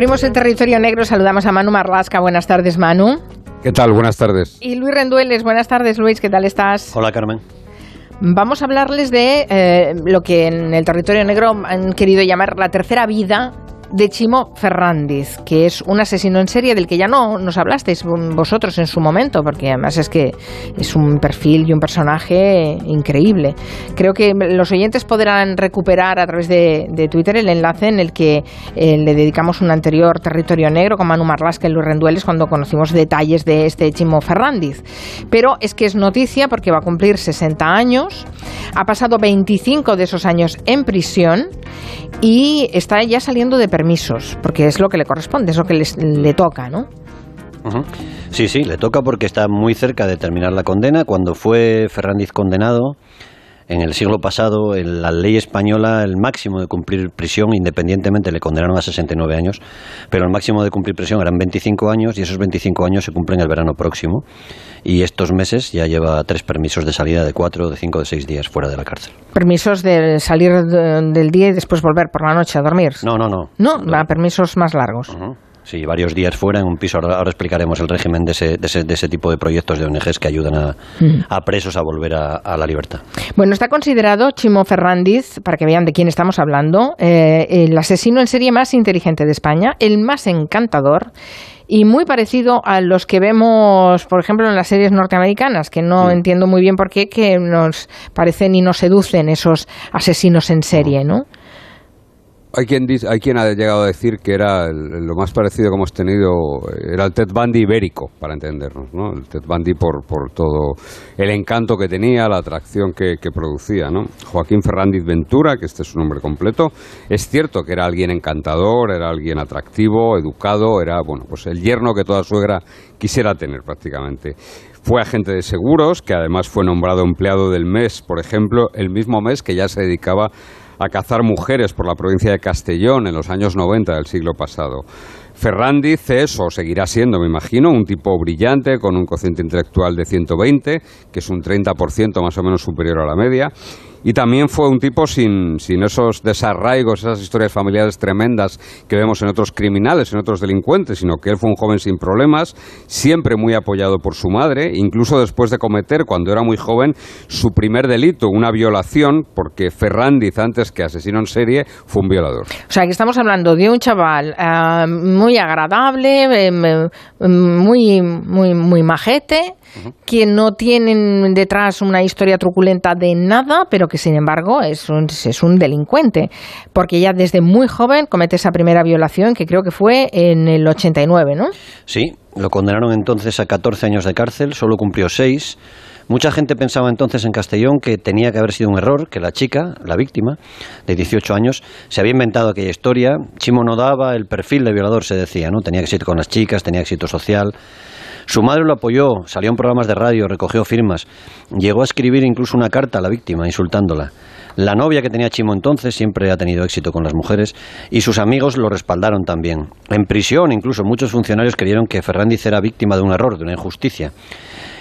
Abrimos el territorio negro, saludamos a Manu Marlasca. Buenas tardes, Manu. ¿Qué tal? Buenas tardes. Y Luis Rendueles, buenas tardes, Luis, ¿qué tal estás? Hola, Carmen. Vamos a hablarles de eh, lo que en el territorio negro han querido llamar la tercera vida de Chimo Ferrandiz, que es un asesino en serie del que ya no nos hablasteis vosotros en su momento, porque además es que es un perfil y un personaje increíble. Creo que los oyentes podrán recuperar a través de, Twitter el enlace en el que eh, le dedicamos un anterior territorio negro con Manu Marlasca y Luis Rendueles cuando conocimos detalles de este Chimo Ferrandiz. Pero es que es noticia porque va a cumplir 60 años, ha pasado 25 de esos años en prisión y está ya saliendo de permisos, porque es lo que le corresponde, es lo que le toca, ¿no? Sí, sí, le toca porque está muy cerca de terminar la condena. Cuando fue Ferrandiz condenado, en el siglo pasado, en la ley española, el máximo de cumplir prisión, independientemente, le condenaron a 69 años, pero el máximo de cumplir prisión eran 25 años y esos 25 años se cumplen el verano próximo. Y estos meses ya lleva tres permisos de salida de cuatro, de cinco, de seis días fuera de la cárcel. ¿Permisos de salir del día y después volver por la noche a dormir? No, no, no. No, permisos más largos. Sí, varios días fuera en un piso. Ahora, explicaremos el régimen de ese, de, ese, de ese, tipo de proyectos de ONGs que ayudan a, mm. presos a volver a, la libertad. Bueno, está considerado Chimo Ferrandiz, para que vean de quién estamos hablando, eh, el asesino en serie más inteligente de España, el más encantador y muy parecido a los que vemos, por ejemplo, en las series norteamericanas, que no mm. entiendo muy bien por qué que nos parecen y nos seducen esos asesinos en serie, ¿no? Hay quien, dice, hay quien ha llegado a decir que era lo más parecido que hemos tenido, era el Ted Bundy ibérico, para entendernos, ¿no? El Ted Bundy por, por todo el encanto que tenía, la atracción que, producía, ¿no? Joaquín Ferrandiz Ventura, que este es su nombre completo, es cierto que era alguien encantador, era alguien atractivo, educado, era, bueno, pues el yerno que toda suegra quisiera tener prácticamente. Fue agente de seguros, que además fue nombrado empleado del mes, por ejemplo, el mismo mes que ya se dedicaba a cazar mujeres por la provincia de Castellón en los años 90 del siglo pasado. Ferrandiz es, o seguirá siendo, me imagino, un tipo brillante con un cociente intelectual de 120, que es un 30% más o menos superior a la media, y también fue un tipo sin, sin esos desarraigos, esas historias familiares tremendas que vemos en otros criminales, en otros delincuentes, sino que él fue un joven sin problemas, siempre muy apoyado por su madre, incluso después de cometer, cuando era muy joven, su primer delito, una violación, porque Ferrandiz, antes que asesino en serie, fue un violador. O sea, que estamos hablando de un chaval eh, muy agradable, eh, muy, muy, muy majete, que no tienen detrás una historia truculenta de nada, pero que sin embargo es un, es un delincuente, porque ya desde muy joven comete esa primera violación que creo que fue en el 89, ¿no? Sí, lo condenaron entonces a 14 años de cárcel, solo cumplió 6. Mucha gente pensaba entonces en Castellón que tenía que haber sido un error, que la chica, la víctima, de 18 años, se había inventado aquella historia. Chimo no daba el perfil de violador, se decía, ¿no? Tenía éxito con las chicas, tenía éxito social. Su madre lo apoyó, salió en programas de radio, recogió firmas, llegó a escribir incluso una carta a la víctima insultándola. La novia que tenía Chimo entonces siempre ha tenido éxito con las mujeres y sus amigos lo respaldaron también. En prisión incluso muchos funcionarios creyeron que Fernández era víctima de un error, de una injusticia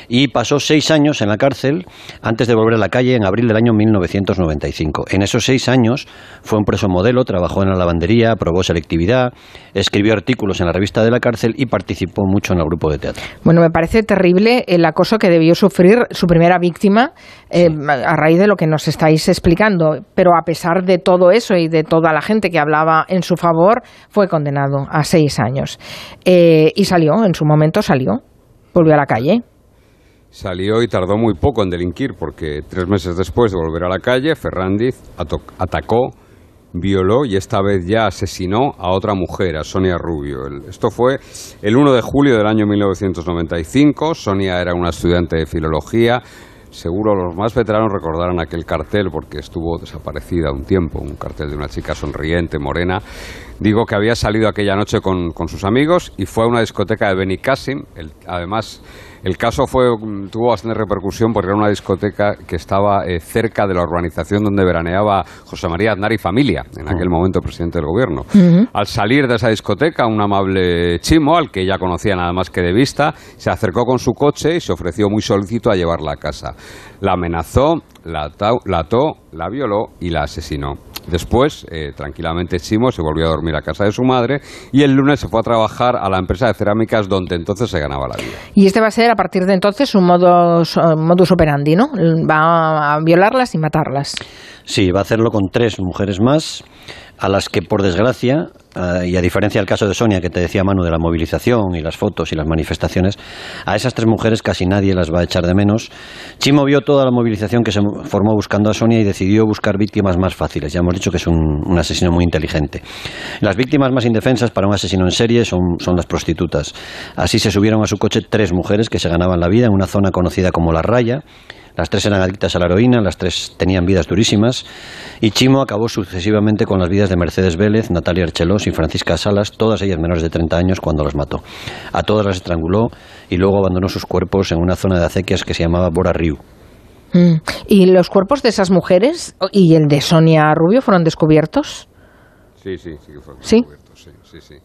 y pasó seis años en la cárcel antes de volver a la calle en abril del año 1995. En esos seis años fue un preso modelo, trabajó en la lavandería, probó selectividad, escribió artículos en la revista de la cárcel y participó mucho en el grupo de teatro. Bueno, me parece terrible el acoso que debió sufrir su primera víctima eh, a raíz de lo que nos estáis explicando, pero a pesar de todo eso y de toda la gente que hablaba en su favor, fue condenado a seis años. Eh, y salió, en su momento salió, volvió a la calle. Salió y tardó muy poco en delinquir porque tres meses después de volver a la calle, Ferrandiz atacó, violó y esta vez ya asesinó a otra mujer, a Sonia Rubio. Esto fue el 1 de julio del año 1995. Sonia era una estudiante de filología. Seguro los más veteranos recordarán aquel cartel porque estuvo desaparecida un tiempo, un cartel de una chica sonriente, morena. Digo que había salido aquella noche con, sus amigos y fue a una discoteca de Benicassim, además el caso fue, tuvo bastante repercusión porque era una discoteca que estaba eh, cerca de la urbanización donde veraneaba José María Aznar y familia, en aquel momento presidente del gobierno. Al salir de esa discoteca, un amable chimo, al que ya conocía nada más que de vista, se acercó con su coche y se ofreció muy solícito a llevarla a casa. La amenazó, la ató la violó y la asesinó. Después, eh, tranquilamente, Chimo se volvió a dormir a casa de su madre y el lunes se fue a trabajar a la empresa de cerámicas donde entonces se ganaba la vida. Y este va a ser a partir de entonces un modus, modus operandi, ¿no? Va a violarlas y matarlas. Sí, va a hacerlo con tres mujeres más a las que, por desgracia, eh, y a diferencia del caso de Sonia, que te decía Manu de la movilización y las fotos y las manifestaciones, a esas tres mujeres casi nadie las va a echar de menos. Chimo vio toda la movilización que se formó buscando a Sonia y decidió buscar víctimas más fáciles. Ya hemos dicho que es un, asesino muy inteligente. Las víctimas más indefensas para un asesino en serie son, son las prostitutas. Así se subieron a su coche tres mujeres que se ganaban la vida en una zona conocida como La Raya las tres eran adictas a la heroína, las tres tenían vidas durísimas y Chimo acabó sucesivamente con las vidas de Mercedes Vélez, Natalia Archelós y Francisca Salas, todas ellas menores de 30 años cuando las mató. A todas las estranguló y luego abandonó sus cuerpos en una zona de acequias que se llamaba Bora Riu. Mm. ¿Y los cuerpos de esas mujeres y el de Sonia Rubio fueron descubiertos? Sí, sí, sí que fueron descubiertos. Sí, sí, sí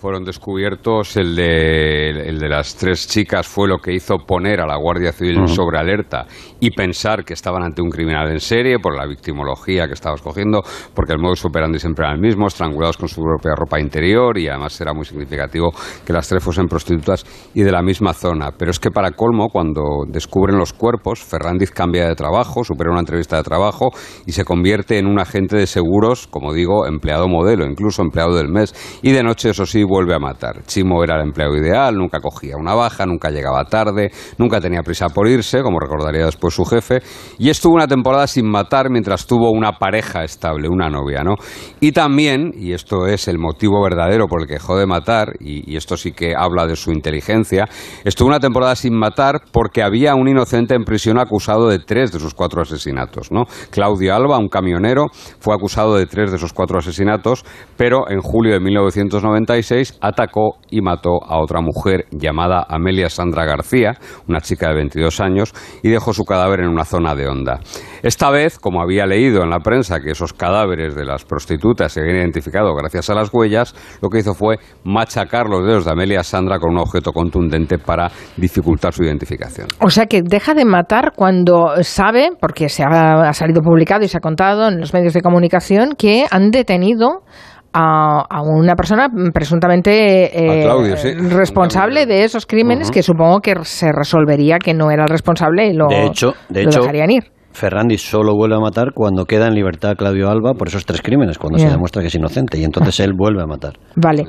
fueron descubiertos. El de, el de las tres chicas fue lo que hizo poner a la Guardia Civil sobre alerta y pensar que estaban ante un criminal en serie por la victimología que estaba escogiendo, porque el modus operandi siempre era el mismo, estrangulados con su propia ropa interior y además era muy significativo que las tres fuesen prostitutas y de la misma zona. Pero es que para colmo, cuando descubren los cuerpos, Ferrandiz cambia de trabajo, supera una entrevista de trabajo y se convierte en un agente de seguros, como digo, empleado modelo, incluso empleado del mes. Y de noche, eso sí, vuelve a matar. Chimo era el empleado ideal, nunca cogía una baja, nunca llegaba tarde, nunca tenía prisa por irse, como recordaría después su jefe, y estuvo una temporada sin matar mientras tuvo una pareja estable, una novia, ¿no? Y también, y esto es el motivo verdadero por el que dejó de matar, y, esto sí que habla de su inteligencia, estuvo una temporada sin matar porque había un inocente en prisión acusado de tres de sus cuatro asesinatos, ¿no? Claudio Alba, un camionero, fue acusado de tres de esos cuatro asesinatos, pero en julio de 1996 atacó y mató a otra mujer llamada Amelia Sandra García, una chica de 22 años, y dejó su cadáver en una zona de onda. Esta vez, como había leído en la prensa que esos cadáveres de las prostitutas se habían identificado gracias a las huellas, lo que hizo fue machacar los dedos de Amelia Sandra con un objeto contundente para dificultar su identificación. O sea que deja de matar cuando sabe, porque se ha, ha salido publicado y se ha contado en los medios de comunicación, que han detenido a, una persona presuntamente eh, responsable de esos crímenes que supongo que se resolvería que no era el responsable y lo, de hecho, de hecho, dejarían ir. Ferrandi solo vuelve a matar cuando queda en libertad Claudio Alba por esos tres crímenes, cuando se demuestra que es inocente, y entonces él vuelve a matar. Vale.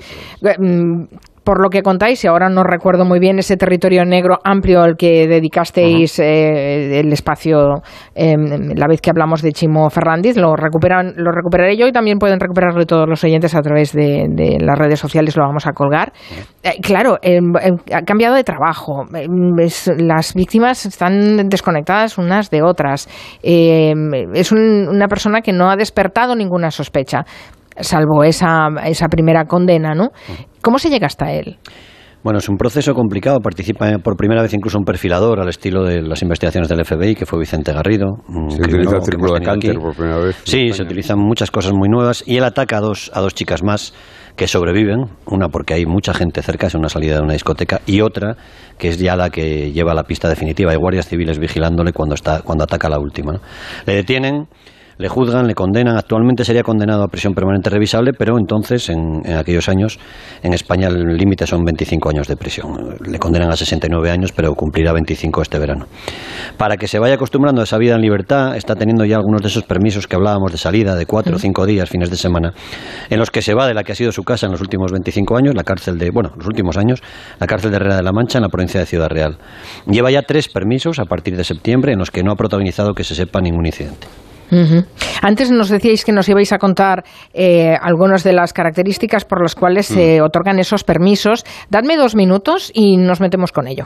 Por lo que contáis, y ahora no recuerdo muy bien ese territorio negro amplio al que dedicasteis eh, el espacio em, la vez que hablamos de Chimo Ferrandiz, lo, recuperan, lo recuperaré yo y también pueden recuperarlo todos los oyentes a través de, las redes sociales, lo vamos a colgar. Eh, claro, em, em, ha cambiado de trabajo, las víctimas están desconectadas unas de otras, es una persona que no ha despertado ninguna sospecha salvo esa, esa primera condena, ¿no? ¿Cómo se llega hasta él? Bueno, es un proceso complicado. Participa por primera vez incluso un perfilador al estilo de las investigaciones del FBI, que fue Vicente Garrido. Se utiliza el círculo de cáncer por primera vez. Sí, se utilizan muchas cosas muy nuevas. Y él ataca a dos, a dos chicas más que sobreviven. Una porque hay mucha gente cerca, es una salida de una discoteca. Y otra que es ya la que lleva la pista definitiva. Hay guardias civiles vigilándole cuando, está, cuando ataca a la última. Le detienen le juzgan, le condenan. Actualmente sería condenado a prisión permanente revisable, pero entonces, en, aquellos años, en España el límite son 25 años de prisión. Le condenan a 69 años, pero cumplirá 25 este verano. Para que se vaya acostumbrando a esa vida en libertad, está teniendo ya algunos de esos permisos que hablábamos de salida, de cuatro o cinco días, fines de semana, en los que se va de la que ha sido su casa en los últimos 25 años, la cárcel de, bueno, los últimos años, la cárcel de Herrera de la Mancha, en la provincia de Ciudad Real. Lleva ya tres permisos a partir de septiembre en los que no ha protagonizado que se sepa ningún incidente. Antes nos decíais que nos ibais a contar eh, algunas de las características por las cuales se mm. otorgan esos permisos. Dadme dos minutos y nos metemos con ello.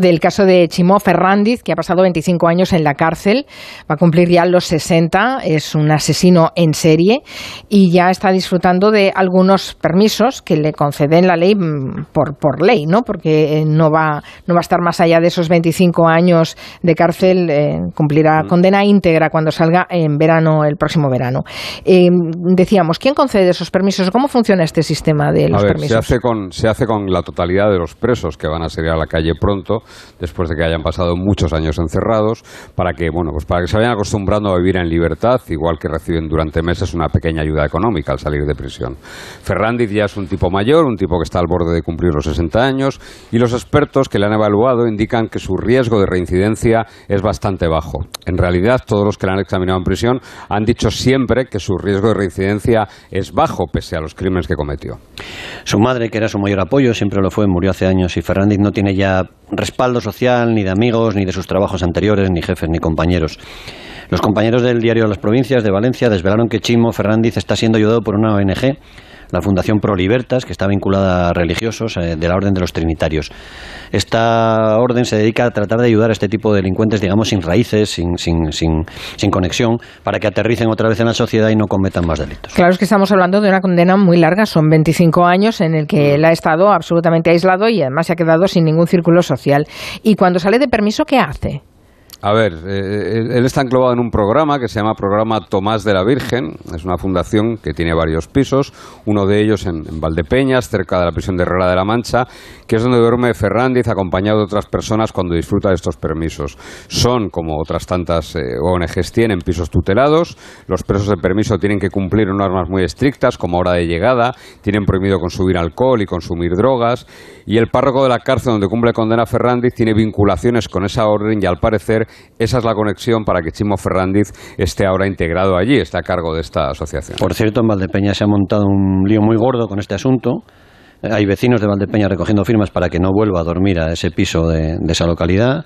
del caso de Chimo Ferrandiz, que ha pasado 25 años en la cárcel, va a cumplir ya los 60, es un asesino en serie y ya está disfrutando de algunos permisos que le conceden la ley mm, por, por ley, ¿no? Porque eh, no va, no va a estar más allá de esos 25 años de cárcel, eh, cumplirá condena íntegra cuando salga en verano, el próximo verano. Eh, decíamos, ¿quién concede esos permisos? ¿Cómo funciona este sistema de los a ver, permisos? Se hace, con, se hace con la totalidad de los presos que van a salir a la calle pronto después de que hayan pasado muchos años encerrados, para que, bueno, pues para que se vayan acostumbrando a vivir en libertad, igual que reciben durante meses una pequeña ayuda económica al salir de prisión. Ferrandiz ya es un tipo mayor, un tipo que está al borde de cumplir los 60 años, y los expertos que le han evaluado indican que su riesgo de reincidencia es bastante bajo. En realidad, todos los que le han examinado en prisión han dicho siempre que su riesgo de reincidencia es bajo, pese a los crímenes que cometió. Su madre, que era su mayor apoyo, siempre lo fue, murió hace años y Ferrandiz no tiene ya respaldo social, ni de amigos, ni de sus trabajos anteriores, ni jefes, ni compañeros. Los compañeros del diario Las Provincias de Valencia desvelaron que Chimo Ferrandiz está siendo ayudado por una ONG, la Fundación Pro Libertas, que está vinculada a religiosos eh, de la Orden de los Trinitarios. Esta orden se dedica a tratar de ayudar a este tipo de delincuentes, digamos, sin raíces, sin, sin, sin, sin conexión, para que aterricen otra vez en la sociedad y no cometan más delitos. Claro, es que estamos hablando de una condena muy larga, son 25 años en el que él ha estado absolutamente aislado y además se ha quedado sin ningún círculo social. Y cuando sale de permiso, ¿qué hace? A ver, eh, él está enclavado en un programa que se llama Programa Tomás de la Virgen. Es una fundación que tiene varios pisos, uno de ellos en, Valdepeñas, cerca de la prisión de Herrera de la Mancha, que es donde duerme Ferrandiz acompañado de otras personas cuando disfruta de estos permisos. Son, como otras tantas eh, ONGs tienen, pisos tutelados. Los presos de permiso tienen que cumplir normas muy estrictas, como hora de llegada, tienen prohibido consumir alcohol y consumir drogas. Y el párroco de la cárcel donde cumple condena Ferrandiz tiene vinculaciones con esa orden y al parecer esa es la conexión para que Chimo Ferrandiz esté ahora integrado allí, esté a cargo de esta asociación. Por cierto, en Valdepeña se ha montado un lío muy gordo con este asunto. Hay vecinos de Valdepeña recogiendo firmas para que no vuelva a dormir a ese piso de esa localidad.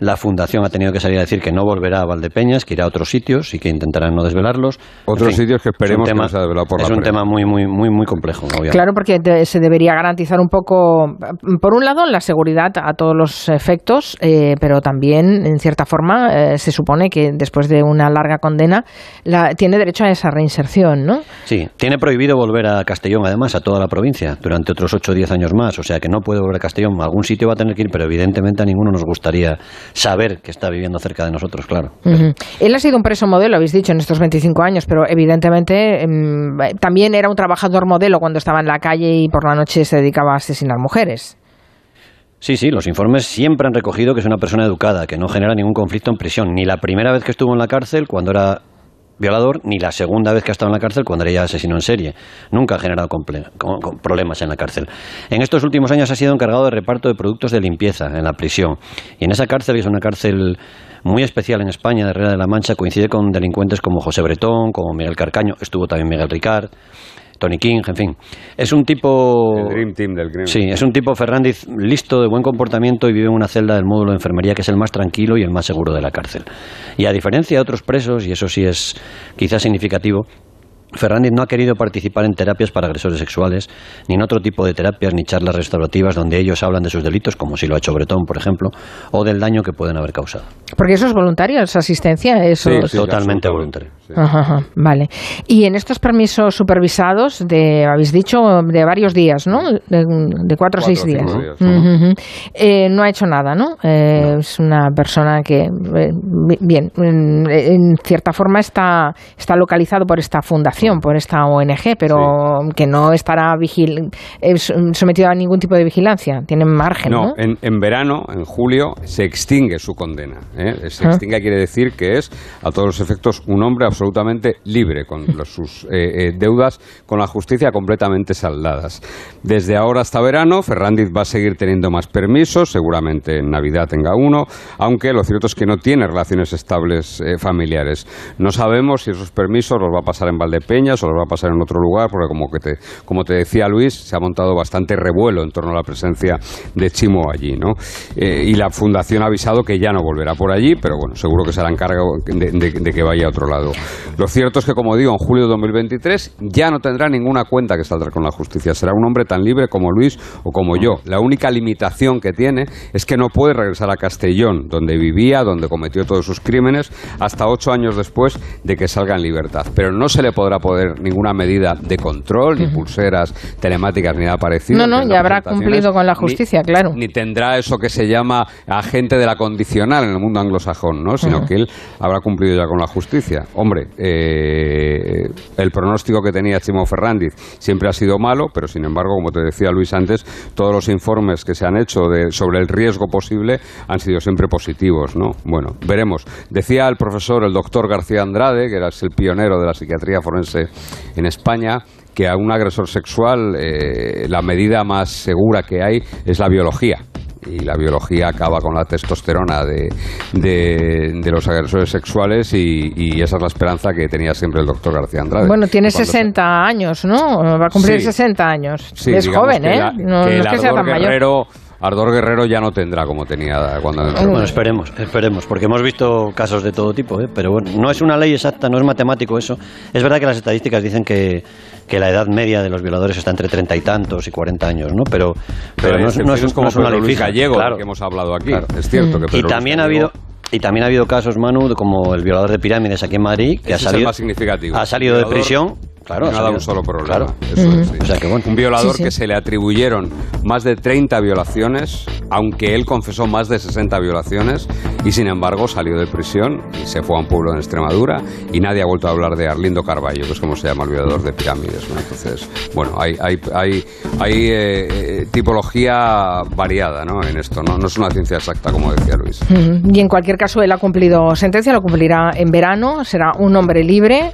La fundación ha tenido que salir a decir que no volverá a Valdepeñas, que irá a otros sitios y que intentarán no desvelarlos. Otros sitios que esperemos es un que tema, no sea desvelado por Es la un prensa. tema muy, muy, muy, muy complejo. obviamente. Claro, porque de- se debería garantizar un poco, por un lado, la seguridad a todos los efectos, eh, pero también, en cierta forma, eh, se supone que después de una larga condena la- tiene derecho a esa reinserción, ¿no? Sí, tiene prohibido volver a Castellón, además, a toda la provincia, durante otros 8 o 10 años más. O sea que no puede volver a Castellón. A algún sitio va a tener que ir, pero evidentemente a ninguno nos gustaría saber que está viviendo cerca de nosotros, claro. Él ha sido un preso modelo, habéis dicho, en estos 25 años, pero evidentemente em, también era un trabajador modelo cuando estaba en la calle y por la noche se dedicaba a asesinar mujeres. Sí, sí, los informes siempre han recogido que es una persona educada, que no genera ningún conflicto en prisión. Ni la primera vez que estuvo en la cárcel, cuando era violador, ni la segunda vez que ha estado en la cárcel, cuando era ya asesino en serie. Nunca ha generado problemas en la cárcel. En estos últimos años ha sido encargado de reparto de productos de limpieza en la prisión. Y en esa cárcel, es una cárcel muy especial en España, de Herrera de la Mancha, coincide con delincuentes como José Bretón, como Miguel Carcaño, estuvo también Miguel Ricard. Tony King, en fin. Es un tipo... El Dream Team del crimen. Sí, es un tipo Fernández listo, de buen comportamiento y vive en una celda del módulo de enfermería que es el más tranquilo y el más seguro de la cárcel. Y a diferencia de otros presos, y eso sí es quizás significativo, Fernández no ha querido participar en terapias para agresores sexuales, ni en otro tipo de terapias ni charlas restaurativas donde ellos hablan de sus delitos, como si lo ha hecho Bretón, por ejemplo, o del daño que pueden haber causado. Porque eso es voluntario, esa asistencia, eso Sí, es- totalmente voluntario. Ajá, ajá, vale. Y en estos permisos supervisados, de, habéis dicho, de varios días, ¿no? De, de cuatro o seis días. Eh, no ha hecho nada, ¿no? Eh, Es una persona que, eh, bi- bien, en, en cierta forma está, está localizado por esta fundación, por esta ONG, pero que no estará vigil sometido a ningún tipo de vigilancia. Tiene margen, ¿no? No, en, en verano, en julio, se extingue su condena. ¿eh? Se Ah. extingue quiere decir que es, a todos los efectos, un hombre absolutamente libre, con los- sus eh, eh, deudas con la justicia completamente saldadas. Desde ahora hasta verano, Ferrandiz va a seguir teniendo más permisos, seguramente en Navidad tenga uno, aunque lo cierto es que no tiene relaciones estables eh, familiares. No sabemos si esos permisos los va a pasar en Valdepeñas o los va a pasar en otro lugar, porque como, que te, como te decía Luis, se ha montado bastante revuelo en torno a la presencia de Chimo allí, ¿no? Eh, y la fundación ha avisado que ya no volverá por allí, pero bueno, seguro que se harán cargo de, de- de que vaya a otro lado. Lo cierto es que, como digo, en julio de 2023 ya no tendrá ninguna cuenta que saldrá con la justicia. Será un hombre tan libre como Luis o como yo. La única limitación que tiene es que no puede regresar a Castellón, donde vivía, donde cometió todos sus crímenes, hasta ocho años después de que salga en libertad. Pero no se le podrá poner ninguna medida de control, ni pulseras telemáticas, ni nada parecido. No, no, ya habrá cumplido con la ni- justicia, claro. ni tendrá eso que se llama agente de la condicional en el mundo anglosajón, ¿no? Sino que él habrá cumplido ya con la justicia. Hombre, eh, el pronóstico que tenía Chimo Ferrandiz siempre ha sido malo, pero sin embargo, como te decía Luis antes, todos los informes que se han hecho de- sobre el riesgo posible han sido siempre positivos, ¿no? Bueno, veremos. Decía el profesor, el doctor García Andrade, que era el pionero de la psiquiatría forense en España, que a un agresor sexual eh, la medida más segura que hay es la biología. Y la biología acaba con la testosterona de, de, de los agresores sexuales y, y esa es la esperanza que tenía siempre el doctor García Andrade. Bueno, tiene Cuando se- 60 años, ¿no? Va a cumplir Sí. 60 años. Sí, es joven, ¿eh? la- no, que no es que sea tan mayor. Ardor Guerrero ya no tendrá como tenía cuando entró. Bueno, esperemos, esperemos, porque hemos visto casos de todo tipo, ¿eh? pero bueno, no es una ley exacta, no es matemático eso. Es verdad que las estadísticas dicen que, que la edad media de los violadores está entre treinta y tantos y cuarenta años, ¿no? Pero, pero, no, es, no es- como no es una ley fija. Gallego, claro. que hemos hablado aquí. Claro. Es cierto que Y Luis también ha habido y también ha habido casos, Manu, como el violador de pirámides aquí en Madrid, que Ese ha salido, ha salido de prisión. Claro, ha un solo problema. Claro. Eso es, sí. O sea que bueno. Un violador Sí, sí. que se le atribuyeron más de 30 violaciones, aunque él confesó más de 60 violaciones, y sin embargo salió de prisión y se fue a un pueblo en Extremadura y nadie ha vuelto a hablar de Arlindo Carballo, que es como se llama el violador de pirámides. Entonces, bueno, hay, hay, hay, eh, eh, tipología variada ¿no? en esto, ¿no? es una ciencia exacta, como decía Luis. Y en cualquier caso, él ha cumplido sentencia, lo cumplirá en verano, será un hombre libre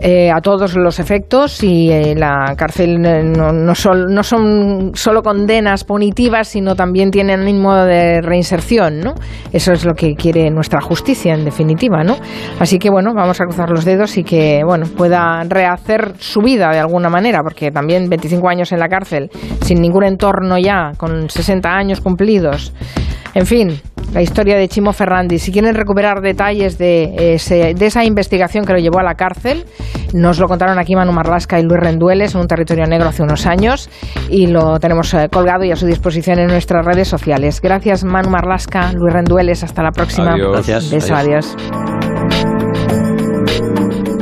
eh, a todos los efectos y la cárcel no, sol- no son solo condenas punitivas, sino también tienen ánimo de reinserción, ¿no? Eso es lo que quiere nuestra justicia, en definitiva, ¿no? Así que, bueno, vamos a cruzar los dedos y que, bueno, pueda rehacer su vida de alguna manera, porque también 25 años en la cárcel, sin ningún entorno ya, con 60 años cumplidos. En fin, la historia de Chimo Ferrandi. Si quieren recuperar detalles de, ese- de esa investigación que lo llevó a la cárcel, nos lo contaron aquí Manu Marlasca y Luis Rendueles en un territorio negro hace unos años y lo tenemos eh, colgado y a su disposición en nuestras redes sociales. Gracias Manu Marlasca, Luis Rendueles, hasta la próxima. Adiós. Gracias, Beso, adiós. adiós.